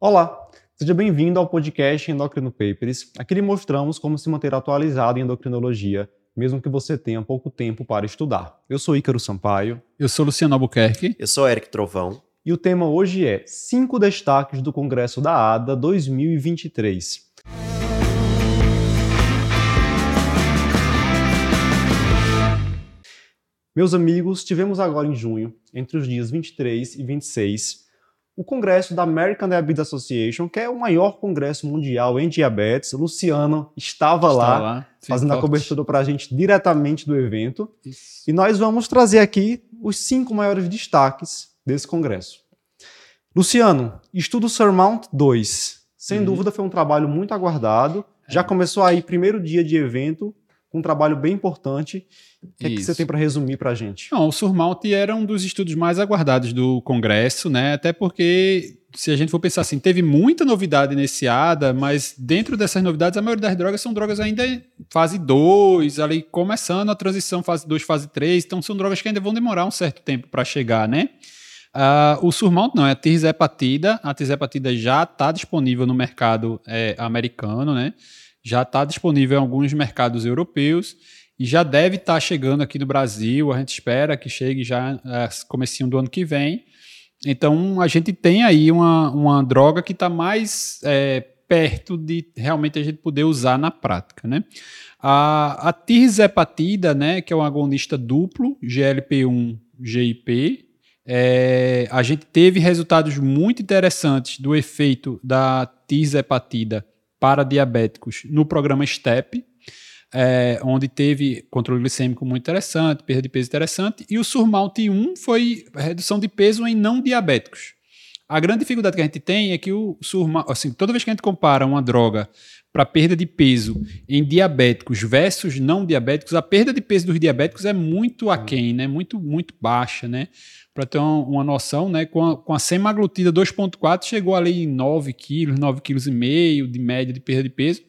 Olá, seja bem-vindo ao podcast Endocrino Papers. Aqui lhe mostramos como se manter atualizado em endocrinologia, mesmo que você tenha pouco tempo para estudar. Eu sou Ícaro Sampaio. Eu sou Luciano Albuquerque. Eu sou Eric Trovão. E o tema hoje é cinco destaques do Congresso da ADA 2023. Meus amigos, tivemos agora em junho, entre os dias 23 e 26, o congresso da American Diabetes Association, que é o maior congresso mundial em diabetes. Luciano estava Está lá, lá fazendo forte. a cobertura para a gente diretamente do evento. Isso. E nós vamos trazer aqui os cinco maiores destaques desse congresso. Luciano, estudo Surmount 2. Sem uhum. dúvida foi um trabalho muito aguardado. Já é. começou aí, primeiro dia de evento, um trabalho bem importante. O que, é que você tem para resumir para a gente? Não, o Surmount era um dos estudos mais aguardados do Congresso, né? Até porque, se a gente for pensar assim, teve muita novidade nesse ADA, mas dentro dessas novidades, a maioria das drogas são drogas ainda fase 2, ali começando a transição fase 2, fase 3, então são drogas que ainda vão demorar um certo tempo para chegar, né? Uh, o Surmount não, é a tirzepatida. A tirzepatida já está disponível no mercado é, americano, né? Já está disponível em alguns mercados europeus e já deve estar tá chegando aqui no Brasil. A gente espera que chegue já é, comecinho do ano que vem. Então a gente tem aí uma, uma droga que está mais é, perto de realmente a gente poder usar na prática, né? A, a tirzepatida, né, que é um agonista duplo, GLP-1, GIP, é, a gente teve resultados muito interessantes do efeito da tirzepatida para diabéticos no programa STEP, é, onde teve controle glicêmico muito interessante, perda de peso interessante, e o Surmount 1 foi redução de peso em não diabéticos. A grande dificuldade que a gente tem é que o Surmount, assim, toda vez que a gente compara uma droga para perda de peso em diabéticos versus não diabéticos, a perda de peso dos diabéticos é muito aquém, né? Muito, muito baixa, né? Para ter uma, uma, noção, né, com a, com a semaglutida 2.4 chegou ali em 9 quilos, 9 quilos e meio de média de perda de peso,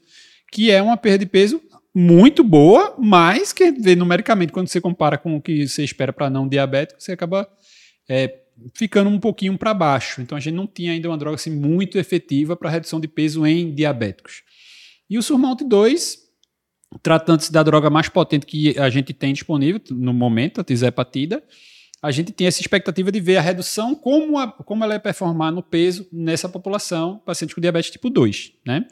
que é uma perda de peso muito boa, mas que vê numericamente, quando você compara com o que você espera para não diabético, você acaba é, ficando um pouquinho para baixo. Então a gente não tinha ainda uma droga assim, muito efetiva para redução de peso em diabéticos. E o Surmount 2, tratando-se da droga mais potente que a gente tem disponível no momento, a tizepatida, a gente tem essa expectativa de ver a redução, como, a, como ela é performar no peso nessa população, pacientes com diabetes tipo 2. Né?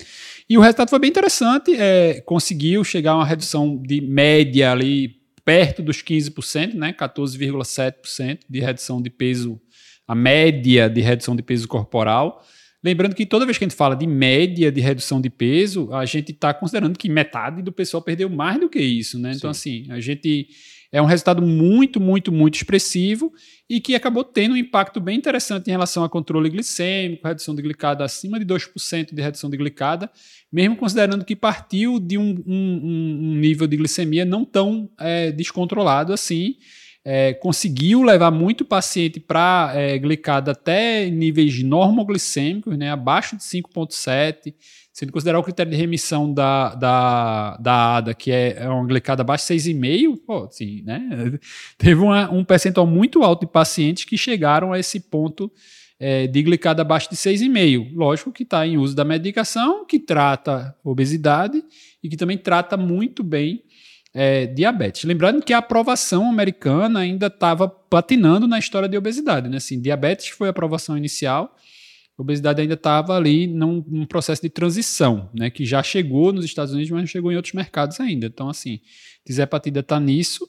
E o resultado foi bem interessante, é, conseguiu chegar a uma redução de média ali perto dos 15%, né? 14,7% de redução de peso, a média de redução de peso corporal. Lembrando que toda vez que a gente fala de média de redução de peso, a gente está considerando que metade do pessoal perdeu mais do que isso, né? Então, assim, a gente é um resultado muito, muito, muito expressivo e que acabou tendo um impacto bem interessante em relação a controle glicêmico, redução de glicada acima de 2% de redução de glicada, mesmo considerando que partiu de um, um, um nível de glicemia não tão é, descontrolado assim. É, conseguiu levar muito paciente para é, glicada até níveis normoglicêmicos, né, abaixo de 5,7 se ele considerar o critério de remissão da, da, da ADA, que é, é uma glicada abaixo de 6,5, pô, sim, né? Teve uma, um percentual muito alto de pacientes que chegaram a esse ponto é, de glicada abaixo de 6,5. Lógico que está em uso da medicação, que trata obesidade e que também trata muito bem é, diabetes. Lembrando que a aprovação americana ainda estava patinando na história de obesidade, né? Assim, diabetes foi a aprovação inicial, a obesidade ainda estava ali num, num, processo de transição, né, que já chegou nos Estados Unidos, mas não chegou em outros mercados ainda. Então, assim, Tizepatida está nisso.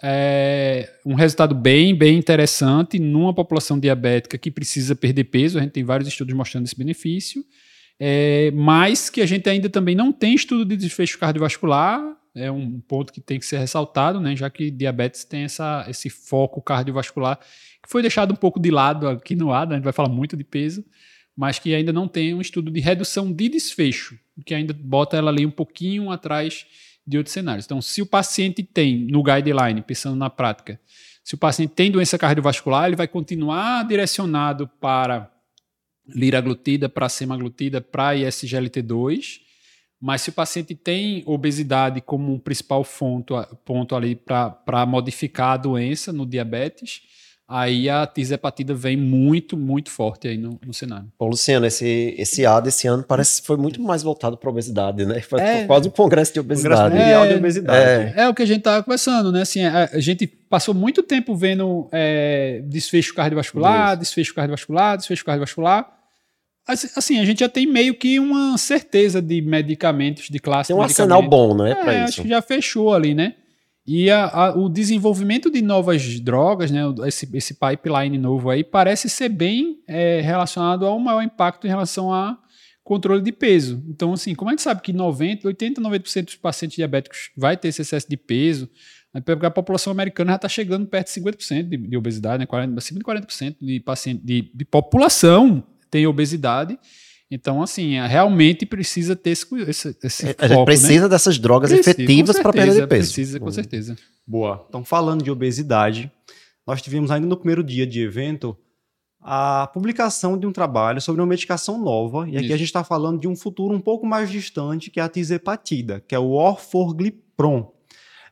É um resultado bem, bem interessante numa população diabética que precisa perder peso. A gente tem vários estudos mostrando esse benefício. É, mas que a gente ainda também não tem estudo de desfecho cardiovascular, é um ponto que tem que ser ressaltado, né, já que diabetes tem essa, esse foco cardiovascular que foi deixado um pouco de lado aqui no ADA, a gente vai falar muito de peso, mas que ainda não tem um estudo de redução de desfecho, que ainda bota ela ali um pouquinho atrás de outros cenários. Então, se o paciente tem, no guideline, pensando na prática, se o paciente tem doença cardiovascular, ele vai continuar direcionado para liraglutida, para semaglutida, para ISGLT2, mas se o paciente tem obesidade como um principal ponto, ponto ali para modificar a doença no diabetes, aí a tisepatida vem muito, muito forte aí no, no cenário. Bom, Luciano, esse, esse A desse ano parece que foi muito mais voltado para obesidade, né? Foi é, quase um congresso de obesidade. Congresso mundial é, de obesidade. É. é. o que a gente estava conversando, né? Assim, a, a, gente passou muito tempo vendo é, desfecho cardiovascular, isso. desfecho cardiovascular, desfecho cardiovascular. Assim, a gente já tem meio que uma certeza de medicamentos de classe. Tem um arsenal bom, né? É, acho que já fechou ali, né? E a, a, o desenvolvimento de novas drogas, né, esse, esse pipeline novo aí, parece ser bem é, relacionado ao maior impacto em relação a controle de peso. Então, assim, como a gente sabe que 90, 80, 90% dos pacientes diabéticos vai ter esse excesso de peso, né, porque a população americana já está chegando perto de 50% de, de obesidade, né, 40, acima de 40% de, paciente, de, de população tem obesidade. Então, assim, é, realmente precisa ter esse, esse, esse é, A gente precisa né? dessas drogas precisa, efetivas para perder peso. Precisa, com uhum. certeza. Boa. Então, falando de obesidade, nós tivemos ainda no primeiro dia de evento a publicação de um trabalho sobre uma medicação nova, e aqui Isso. a gente está falando de um futuro um pouco mais distante, que é a tizepatida, que é o orforglipron.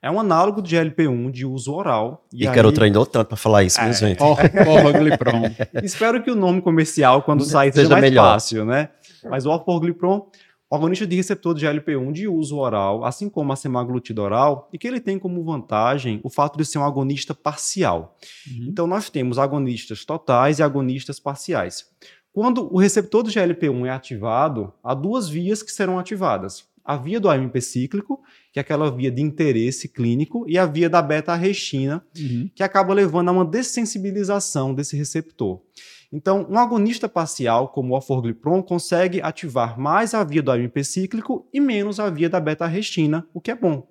É um análogo de GLP-1 de uso oral. E, e aí... quero treinou tanto para falar isso, é. gente. Orforglipron. Espero que o nome comercial, quando sair, seja, seja mais melhor. fácil, né? Mas o orforglipron, organista de receptor de GLP-1 de uso oral, assim como a semaglutida oral, e que ele tem como vantagem o fato de ser um agonista parcial. Uhum. Então, nós temos agonistas totais e agonistas parciais. Quando o receptor do GLP-1 é ativado, há duas vias que serão ativadas a via do AMP cíclico, que é aquela via de interesse clínico, e a via da beta-arrestina, uhum. que acaba levando a uma dessensibilização desse receptor. Então, um agonista parcial, como o orforglipron, consegue ativar mais a via do AMP cíclico e menos a via da beta-arrestina, o que é bom.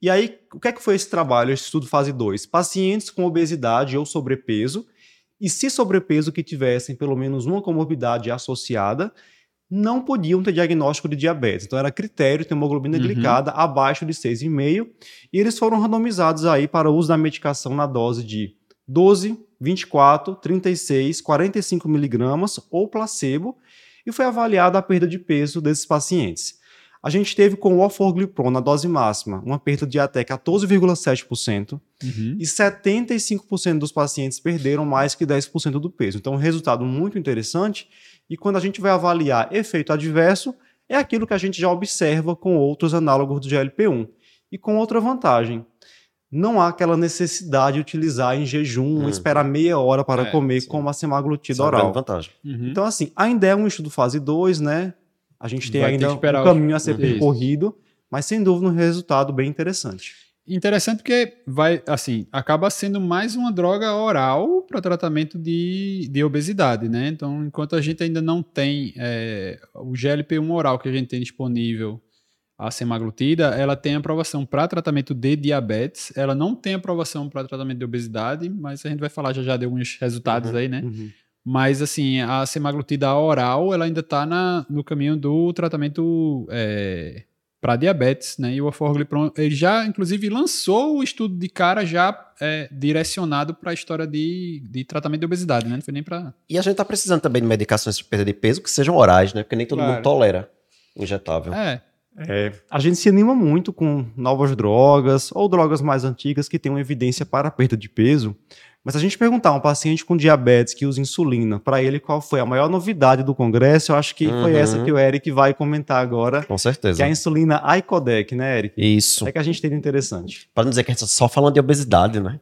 E aí, o que é que foi esse trabalho, esse estudo fase 2? Pacientes com obesidade ou sobrepeso, e se sobrepeso que tivessem pelo menos uma comorbidade associada, não podiam ter diagnóstico de diabetes. Então era critério ter hemoglobina uhum. glicada abaixo de 6,5 e eles foram randomizados aí para o uso da medicação na dose de 12, 24, 36, 45 miligramas ou placebo e foi avaliada a perda de peso desses pacientes. A gente teve com o orforglipron na dose máxima uma perda de até 14,7% uhum. e 75% dos pacientes perderam mais que 10% do peso. Então, um resultado muito interessante e quando a gente vai avaliar efeito adverso, é aquilo que a gente já observa com outros análogos do GLP-1. E com outra vantagem, não há aquela necessidade de utilizar em jejum, uhum. esperar meia hora para é, comer sim. como a semaglutida é oral. vantagem. Uhum. Então, assim, ainda é um estudo fase 2, né? A gente tem vai ainda um caminho a ser percorrido, mas sem dúvida um resultado bem interessante. Interessante porque vai, assim, acaba sendo mais uma droga oral para tratamento de, de obesidade, né? Então, enquanto a gente ainda não tem é, o GLP-1 oral que a gente tem disponível, a semaglutida, ela tem aprovação para tratamento de diabetes, ela não tem aprovação para tratamento de obesidade, mas a gente vai falar já já de alguns resultados uhum, aí, né? Uhum. Mas, assim, a semaglutida oral, ela ainda está no caminho do tratamento é, para diabetes, né? E o orforglipron, ele já, inclusive, lançou o estudo de cara já é, direcionado para a história de, de tratamento de obesidade, né? Não foi nem para... E a gente está precisando também de medicações para perda de peso que sejam orais, né? Porque nem todo claro. mundo tolera injetável. É. é. A gente se anima muito com novas drogas ou drogas mais antigas que tenham evidência para a perda de peso, mas se a gente perguntar a um paciente com diabetes que usa insulina, para ele qual foi a maior novidade do congresso, eu acho que uhum. foi essa que o Eric vai comentar agora. Com certeza. Que é a insulina icodec, né, Eric? Isso. É que a gente teve interessante. Para não dizer que a gente está só falando de obesidade, né?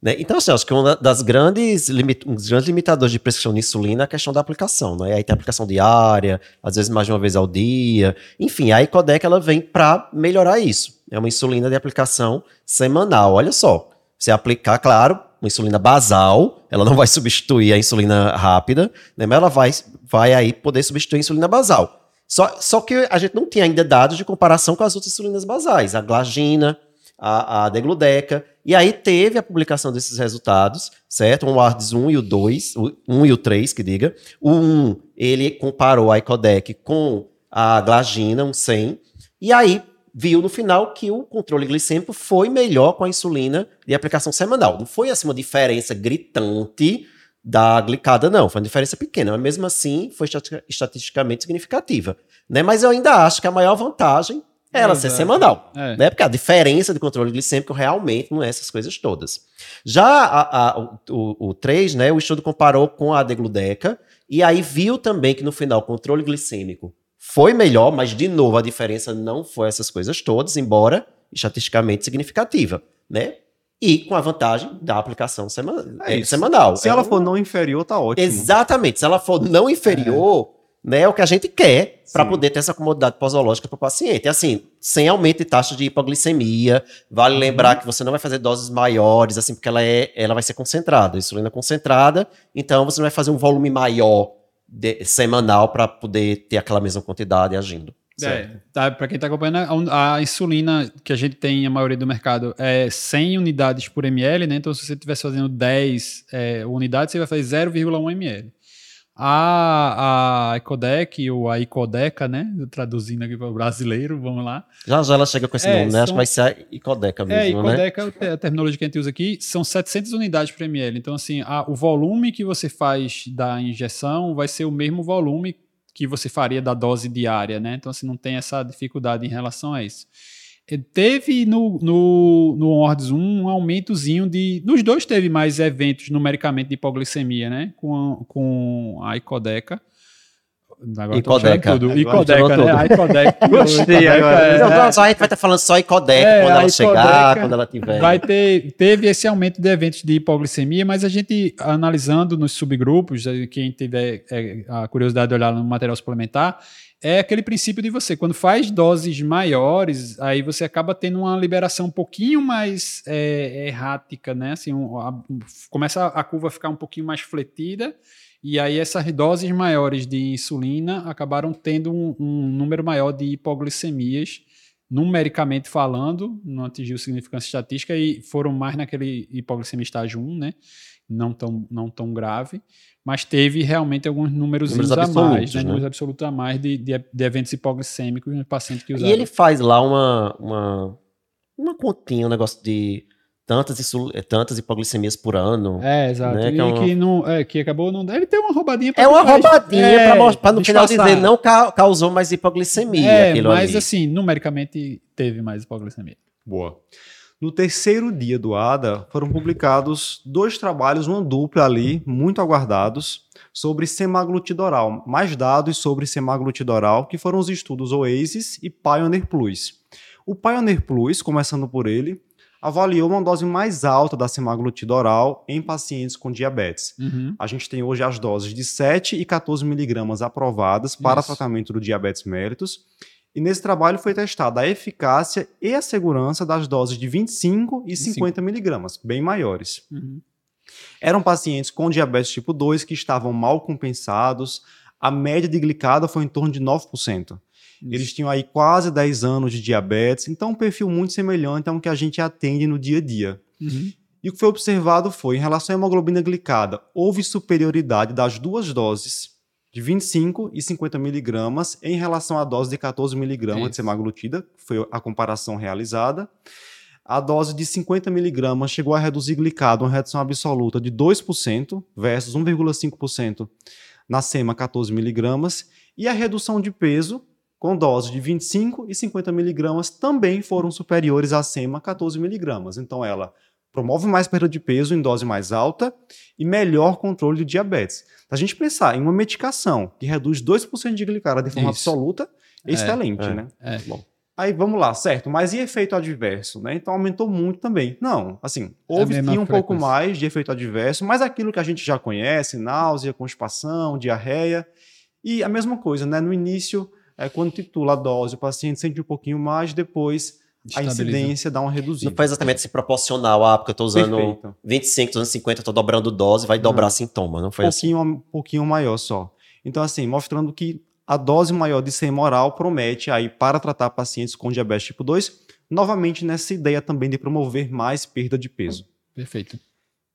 né? Então, assim, acho que uma das grandes, um dos grandes limitadores de prescrição de insulina é a questão da aplicação, né? Aí tem a aplicação diária, às vezes mais de uma vez ao dia. Enfim, a Icodec ela vem para melhorar isso. É uma insulina de aplicação semanal. Olha só, você aplicar, claro, uma insulina basal, ela não vai substituir a insulina rápida, né, mas ela vai, vai aí poder substituir a insulina basal. Só, só que a gente não tinha ainda dados de comparação com as outras insulinas basais, a glagina, a, a degludeca, e aí teve a publicação desses resultados, certo? O ARDS 1 e o 2, o 1 e o 3, que diga. O 1, ele comparou a ICODEC com a glagina, um 100, e aí viu no final que o controle glicêmico foi melhor com a insulina de aplicação semanal. Não foi assim uma diferença gritante da glicada, não. Foi uma diferença pequena, mas mesmo assim foi estatisticamente significativa. Né? Mas eu ainda acho que a maior vantagem ela ser Exato. semanal. É. Né? Porque a diferença de controle glicêmico realmente não é essas coisas todas. Já a- a- o, o, o 3, né, o estudo comparou com a degludeca e aí viu também que no final o controle glicêmico foi melhor, mas de novo a diferença não foi essas coisas todas, embora estatisticamente significativa, né? E com a vantagem da aplicação sema- É isso. semanal. Se É ela um- for não inferior, tá ótimo. Exatamente. Se ela for não inferior, né, é o que a gente quer para poder ter essa comodidade posológica para o paciente. E assim, sem aumento de taxa de hipoglicemia. Vale Uhum. lembrar que você não vai fazer doses maiores, assim, porque ela, é, ela vai ser concentrada, insulina concentrada. Então, você não vai fazer um volume maior de- semanal para poder ter aquela mesma quantidade agindo. É, tá, para quem está acompanhando, a, a insulina que a gente tem, a maioria do mercado, é 100 unidades por ml, né? Então, se você estivesse fazendo 10 é, unidades, você vai fazer 0,1 ml. A, a Icodec, ou a Icodeca, né? Traduzindo aqui para o brasileiro, vamos lá. Já já ela chega com esse É, nome, né? Acho que vai ser a Icodeca É, mesmo, né? Icodeca é a terminologia que a gente usa aqui, são 700 unidades por ml. Então, assim, a- o volume que você faz da injeção vai ser o mesmo volume que você faria da dose diária, né? Então, assim, não tem essa dificuldade em relação a isso. Teve no, no, no ORDS 1 um aumentozinho de. Nos dois teve mais eventos numericamente de hipoglicemia, né? Com a, com a Icodeca. Agora Icodeca. Tudo. Agora Icodeca, né? tudo. A Icodeca. Gostei Icodeca agora. é- não, só a gente vai estar falando só Icodeca É, quando ela chegar, Icodeca quando ela tiver. Vai ter, teve esse aumento de eventos de hipoglicemia, mas a gente analisando nos subgrupos, quem tiver eh, a curiosidade de olhar no material suplementar, é aquele princípio de você, quando faz doses maiores, aí você acaba tendo uma liberação um pouquinho mais eh, errática, né? Assim, um- a- começa a curva a ficar um pouquinho mais fletida, e aí essas doses maiores de insulina acabaram tendo um, um número maior de hipoglicemias, numericamente falando, não atingiu significância estatística e foram mais naquele hipoglicemia estágio 1, né? Não tão, não tão grave, mas teve realmente alguns números, Números a mais, absolutos, né? né? Números absolutos a mais de, de, de eventos hipoglicêmicos no paciente que E usaram. ele faz lá uma, uma, uma continha, um negócio de tantas, eh, tantas hipoglicemias por ano. É, exato. né, E que é uma- que, não, é, que acabou não. Ele tem uma roubadinha pra É uma roubadinha É, pra no final dizer não ca- causou mais hipoglicemia É, mas ali. assim, numericamente teve mais hipoglicemia. Boa. No terceiro dia do ADA, foram publicados dois trabalhos, uma dupla ali, muito aguardados, sobre semaglutida oral, mais dados sobre semaglutida oral, que foram os estudos Oasis e Pioneer Plus. O Pioneer Plus, começando por ele, avaliou uma dose mais alta da semaglutida oral em pacientes com diabetes. Uhum. A gente tem hoje as doses de 7 e 14 miligramas aprovadas para Isso. tratamento do diabetes mellitus. E nesse trabalho foi testada a eficácia e a segurança das doses de 25 e 50 miligramas, bem maiores. Uhum. Eram pacientes com diabetes tipo 2 que estavam mal compensados. A média de glicada foi em torno de 9%. Eles tinham aí quase 10 anos de diabetes, então um perfil muito semelhante ao que a gente atende no dia a dia. Uhum. E o que foi observado foi, em relação à hemoglobina glicada, houve superioridade das duas doses, de 25 e 50 miligramas, em relação à dose de 14 miligramas de semaglutida, que foi a comparação realizada. A dose de 50 miligramas chegou a reduzir glicada, uma redução absoluta de 2% versus 1,5% na SEMA 14 miligramas. E a redução de peso, com dose de 25 e 50 miligramas, também foram superiores à SEMA 14 miligramas. Então ela promove mais perda de peso em dose mais alta e melhor controle de diabetes. Se a gente pensar em uma medicação que reduz 2% de glicada de forma Isso. absoluta, é excelente, é. né? É. Bom. Aí vamos lá, certo, mas e efeito adverso, né? Então aumentou muito também. Não, assim, houve mesma sim um pouco frequência. mais de efeito adverso, mas aquilo que a gente já conhece, náusea, constipação, diarreia, e a mesma coisa, né? No início, é, quando titula a dose, o paciente sente um pouquinho mais, depois a incidência dá uma reduzida. Não foi exatamente assim proporcional, ah, porque eu tô usando Perfeito. 25, tô usando 50, tô dobrando dose, vai dobrar sintoma. Não foi assim. pouquinho, um pouquinho maior só. Então, assim, mostrando que a dose maior de sema oral promete aí para tratar pacientes com diabetes tipo 2, novamente nessa ideia também de promover mais perda de peso. Perfeito.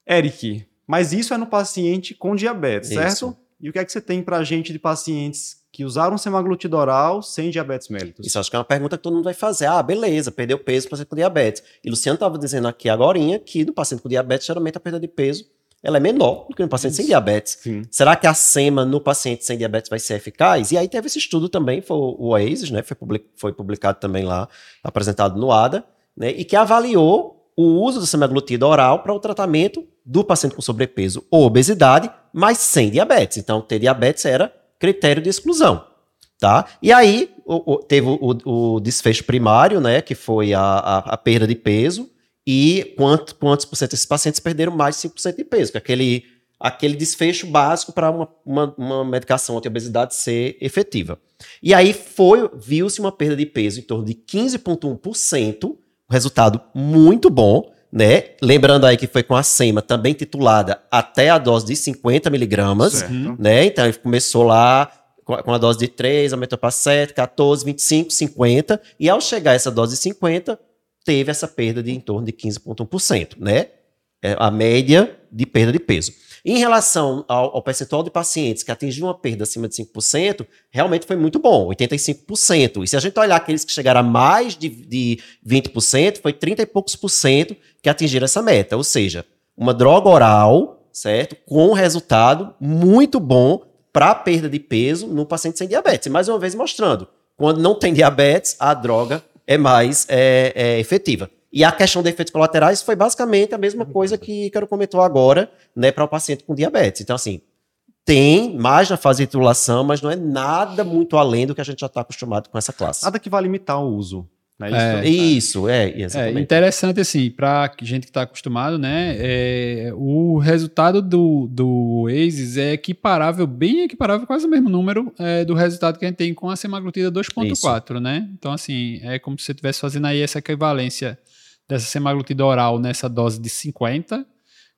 Eric, mas isso é no paciente com diabetes, Isso. certo? E o que é que você tem pra gente de pacientes que usaram semaglutida oral sem diabetes mellitus? Isso acho que é uma pergunta que todo mundo vai fazer. Ah, beleza, perdeu peso paciente com diabetes. E Luciano estava dizendo aqui agora que no paciente com diabetes, geralmente a perda de peso ela é menor do que no paciente sem diabetes. Sim. Será que a SEMA no paciente sem diabetes vai ser eficaz? E aí teve esse estudo também, foi o OASIS, né? Foi publicado também lá, apresentado no ADA, né? E que avaliou o uso da semaglutida oral para o tratamento do paciente com sobrepeso ou obesidade, mas sem diabetes. Então, ter diabetes era critério de exclusão. Tá? E aí o, o, teve o, o, desfecho primário, né, que foi a, a, a perda de peso, e quanto, quantos por cento desses pacientes perderam mais de 5% de peso, que é aquele, aquele desfecho básico para uma, uma, uma, medicação anti-obesidade ser efetiva. E aí foi, viu-se uma perda de peso em torno de 15,1%, um resultado muito bom, né? Lembrando aí que foi com a SEMA também titulada até a dose de 50 miligramas, né? Então ele começou lá com a dose de 3, aumentou para 7, 14, 25, 50, e ao chegar a essa dose de 50, teve essa perda de em torno de 15,1%, né? É a média de perda de peso. Em relação ao, ao, percentual de pacientes que atingiram uma perda acima de 5%, realmente foi muito bom, 85%. E se a gente olhar aqueles que chegaram a mais de, de 20%, foi 30 e poucos por cento que atingiram essa meta. Ou seja, uma droga oral, certo? Com um resultado muito bom para perda de peso no paciente sem diabetes. E mais uma vez mostrando, quando não tem diabetes, a droga é mais é, é efetiva. E a questão de efeitos colaterais foi basicamente a mesma coisa que Quero comentou agora, né, para o paciente com diabetes. Então, assim, tem mais na fase de titulação, mas não é nada muito além do que a gente já está acostumado com essa classe. Nada que vai limitar o uso. Né? É, isso, é, exatamente. É interessante, assim, para gente que está acostumado, né? É, o resultado do, do ASIS é equiparável, bem equiparável, quase o mesmo número é, do resultado que a gente tem com a semaglutida 2.4, né? Então, assim, é como se você estivesse fazendo aí essa equivalência dessa semaglutida oral nessa dose de 50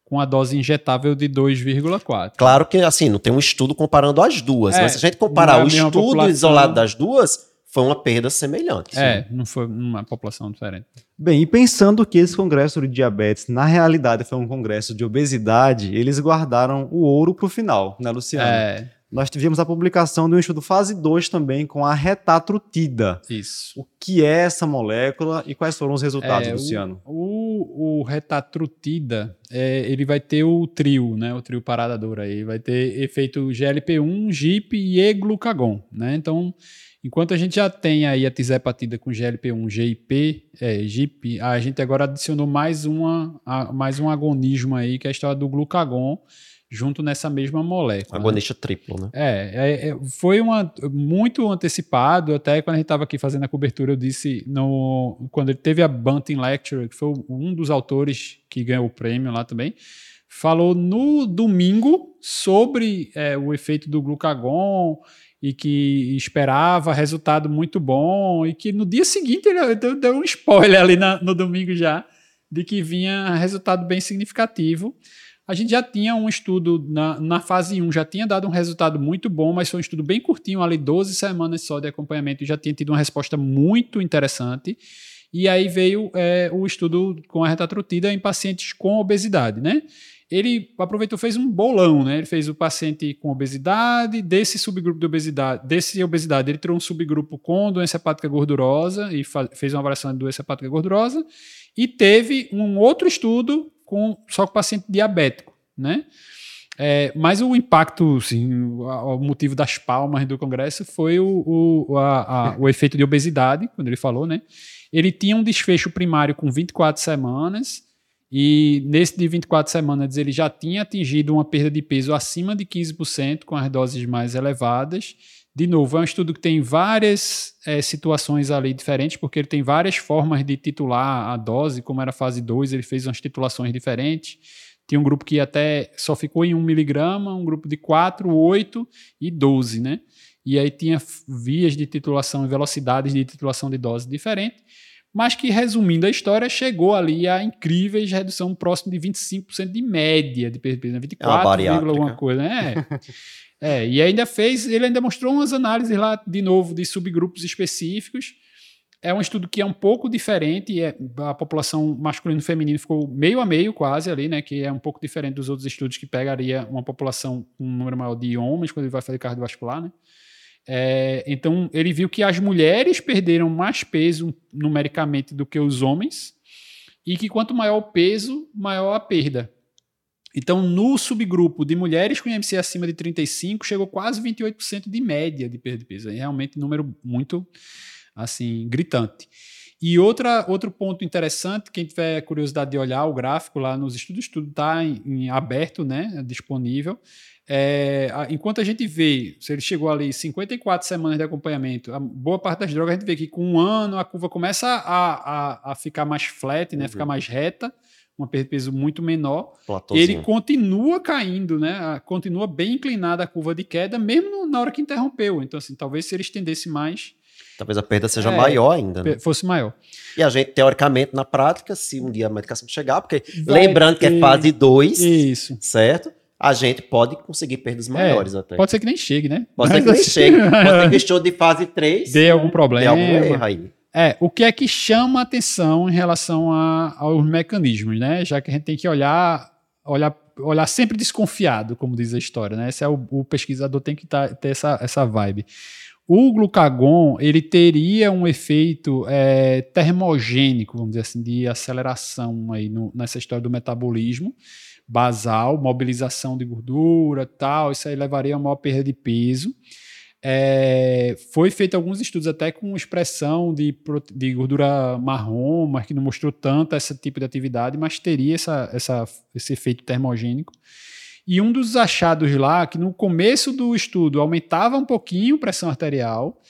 com a dose injetável de 2,4. Claro que, assim, não tem um estudo comparando as duas, é, mas se a gente comparar é o estudo população... isolado das duas foi uma perda semelhante. É, sim. não foi uma população diferente. Bem, e pensando que esse congresso de diabetes, na realidade, foi um congresso de obesidade, eles guardaram o ouro para o final, né, Luciano? É. Nós tivemos a publicação de um estudo fase 2 também com a retatrutida. Isso. O que é essa molécula e quais foram os resultados, é, Luciano? O, o, o retatrutida, é, ele vai ter o trio, né? O trio paradador aí. Vai ter efeito GLP-1, GIP e E-glucagon, né? Então, Enquanto a gente já tem aí a tizepatida com GLP-1, GIP, é, GIP, a gente agora adicionou mais, uma, a, mais um agonismo aí, que é a história do glucagon, junto nessa mesma molécula. Né? Agonista né? triplo, né? É, é, é, foi uma, muito antecipado, até quando a gente estava aqui fazendo a cobertura, eu disse, no, quando ele teve a Bunting Lecture, que foi um dos autores que ganhou o prêmio lá também, falou no domingo sobre é, o efeito do glucagon, e que esperava resultado muito bom e que no dia seguinte ele deu, deu um spoiler ali na, no domingo já de que vinha resultado bem significativo. A gente já tinha um estudo na, na fase 1, já tinha dado um resultado muito bom, mas foi um estudo bem curtinho, ali 12 semanas só de acompanhamento, e já tinha tido uma resposta muito interessante. E aí veio é, o estudo com a retatrutida em pacientes com obesidade, né? ele aproveitou fez um bolão, né? Ele fez o paciente com obesidade, desse subgrupo de obesidade, desse obesidade, ele tirou um subgrupo com doença hepática gordurosa e fez uma avaliação de doença hepática gordurosa e teve um outro estudo com só com paciente diabético, né? É, mas o impacto, sim, o, motivo das palmas do congresso foi o, o, a, a, o efeito de obesidade, quando ele falou, né? Ele tinha um desfecho primário com 24 semanas e nesse de 24 semanas ele já tinha atingido uma perda de peso acima de 15% com as doses mais elevadas. De novo, é um estudo que tem várias é, situações ali diferentes, porque ele tem várias formas de titular a dose, como era fase 2, ele fez umas titulações diferentes. Tinha um grupo que até só ficou em 1 miligrama, um grupo de 4, 8 e 12, né? E aí tinha vias de titulação e velocidades de titulação de dose diferentes mas que, resumindo a história, chegou ali a incríveis redução próximo de 25% de média de peso, né? 24, é alguma coisa, né? É. é, e ainda fez, ele ainda mostrou umas análises lá, de novo, de subgrupos específicos. É um estudo que é um pouco diferente, é, a população masculino e feminino ficou meio a meio quase ali, né? Que é um pouco diferente dos outros estudos que pegaria uma população, um número maior de homens quando ele vai fazer cardiovascular, né? É, então, ele viu que as mulheres perderam mais peso numericamente do que os homens, e que quanto maior o peso, maior a perda. Então, no subgrupo de mulheres com IMC acima de 35, chegou quase 28% de média de perda de peso. É realmente um número muito, assim, gritante. E outra, outro ponto interessante, quem tiver curiosidade de olhar o gráfico lá nos estudos, tudo está aberto, né, disponível. É, enquanto a gente vê, se ele chegou ali 54 semanas de acompanhamento, a boa parte das drogas a gente vê que com um ano a curva começa a, a, a ficar mais flat, né, uhum. ficar mais reta, uma perda de peso muito menor. Ele continua caindo, né? Continua bem inclinada a curva de queda, mesmo na hora que interrompeu. Então, assim, talvez se ele estendesse mais. Talvez a perda seja é, maior ainda. Né? Fosse maior. E a gente, teoricamente, na prática, se um dia a medicação chegar, porque Vai lembrando ter... que é fase 2, Isso. certo? A gente pode conseguir perdas maiores é, até. Pode ser que nem chegue, né? Pode ser que nem chegue. Pode ser que de fase 3. Dê algum problema. Dê algum erro aí. É, o que é que chama atenção em relação a, aos mecanismos, né? Já que a gente tem que olhar, olhar, olhar sempre desconfiado, como diz a história, né? Esse é o, o pesquisador tem que tá, ter essa, essa vibe. O glucagon ele teria um efeito é, termogênico, vamos dizer assim, de aceleração aí no, nessa história do metabolismo basal, mobilização de gordura, tal. Isso aí levaria a uma perda de peso. É, foi feito alguns estudos até com expressão de, de gordura marrom, mas que não mostrou tanto esse tipo de atividade, mas teria essa, essa, esse efeito termogênico. E um dos achados lá, que no começo do estudo aumentava um pouquinho a pressão arterial,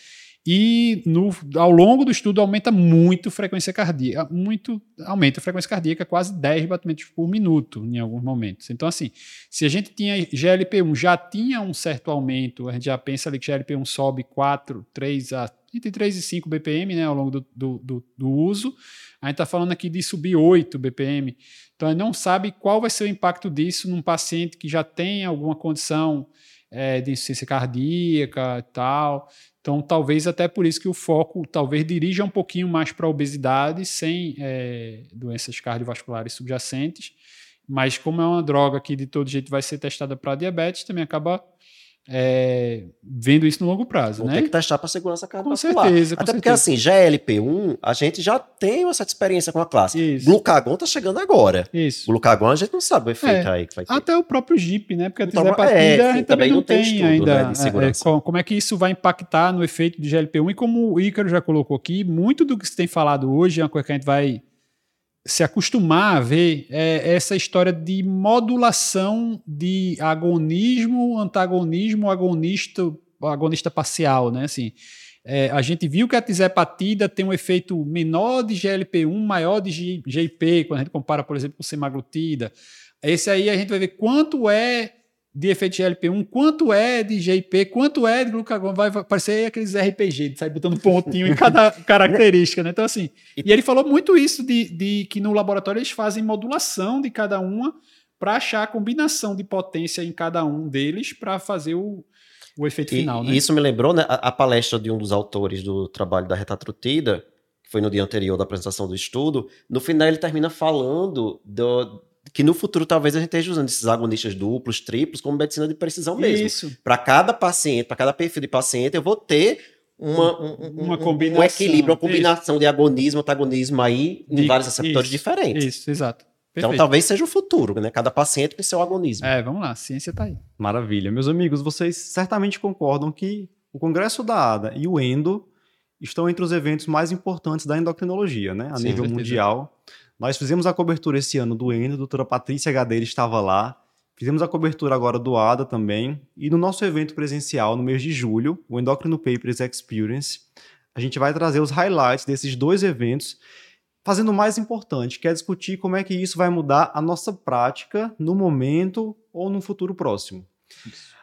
e no, ao longo do estudo aumenta muito a frequência cardíaca, muito aumenta a frequência cardíaca, quase 10 batimentos por minuto em alguns momentos. Então, assim, se a gente tinha GLP-1 já tinha um certo aumento, a gente já pensa ali que GLP-1 sobe 4, 3 a entre 3 e 5 BPM né, ao longo do, do, do, do uso. A gente está falando aqui de subir 8 BPM. Então, a gente não sabe qual vai ser o impacto disso num paciente que já tem alguma condição é, de insuficiência cardíaca e tal. Então, talvez até por isso que o foco talvez dirija um pouquinho mais para a obesidade sem é, doenças cardiovasculares subjacentes. Mas como é uma droga que de todo jeito vai ser testada para diabetes, também acaba é, vendo isso no longo prazo. Vou né? ter que testar para segurança cardiovascular. Com certeza. Com Até certeza. porque assim, GLP-1, a gente já tem essa experiência com a classe. Isso. Glucagon tá chegando agora. Isso. Glucagon a gente não sabe o efeito é. aí que vai ter. Até o próprio GIP, né? Porque a tisapartida é, a gente também não tem, estudo, ainda. Né, é, é como é que isso vai impactar no efeito de GLP-1 e como o Ícaro já colocou aqui, muito do que se tem falado hoje é uma coisa que a gente vai se acostumar a ver é essa história de modulação de agonismo, antagonismo, agonista, agonista parcial, né? Assim, é, a gente viu que a tizepatida tem um efeito menor de GLP-1, maior de GIP, quando a gente compara, por exemplo, com semaglutida. Esse aí a gente vai ver quanto é de efeito GLP-1, quanto é de GIP, quanto é de glucagon, vai parecer aqueles RPG, de sair botando pontinho em cada característica, né? Então, assim, e ele falou muito isso de, de que no laboratório eles fazem modulação de cada uma para achar a combinação de potência em cada um deles para fazer o, o efeito e, final, né? E isso me lembrou né, a, a, palestra de um dos autores do trabalho da retatrutida, que foi no dia anterior da apresentação do estudo, no final ele termina falando do, que no futuro talvez a gente esteja usando esses agonistas duplos, triplos, como medicina de precisão mesmo. Isso. Para cada paciente, para cada perfil de paciente, eu vou ter uma, um, uma um, um equilíbrio, uma combinação isso. de agonismo, antagonismo aí em de, vários receptores isso, diferentes. Isso, exato. Perfeito. Então talvez seja o futuro, né? Cada paciente com seu agonismo. É, vamos lá, a ciência está aí. Maravilha. Meus amigos, vocês certamente concordam que o Congresso da ADA e o ENDO estão entre os eventos mais importantes da endocrinologia, né? A Sim, nível mundial. Nós fizemos a cobertura esse ano do Endo, a doutora Patrícia Gadeira estava lá. Fizemos a cobertura agora do ADA também. E no nosso evento presencial, no mês de julho, o Endocrino Papers Experience, a gente vai trazer os highlights desses dois eventos, fazendo o mais importante, que é discutir como é que isso vai mudar a nossa prática no momento ou no futuro próximo.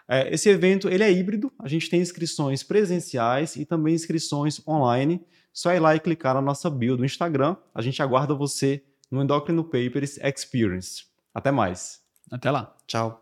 É, esse evento ele é híbrido, a gente tem inscrições presenciais e também inscrições online. Só ir lá e clicar na nossa bio do Instagram. A gente aguarda você no Endocrino Papers Experience. Até mais. Até lá. Tchau.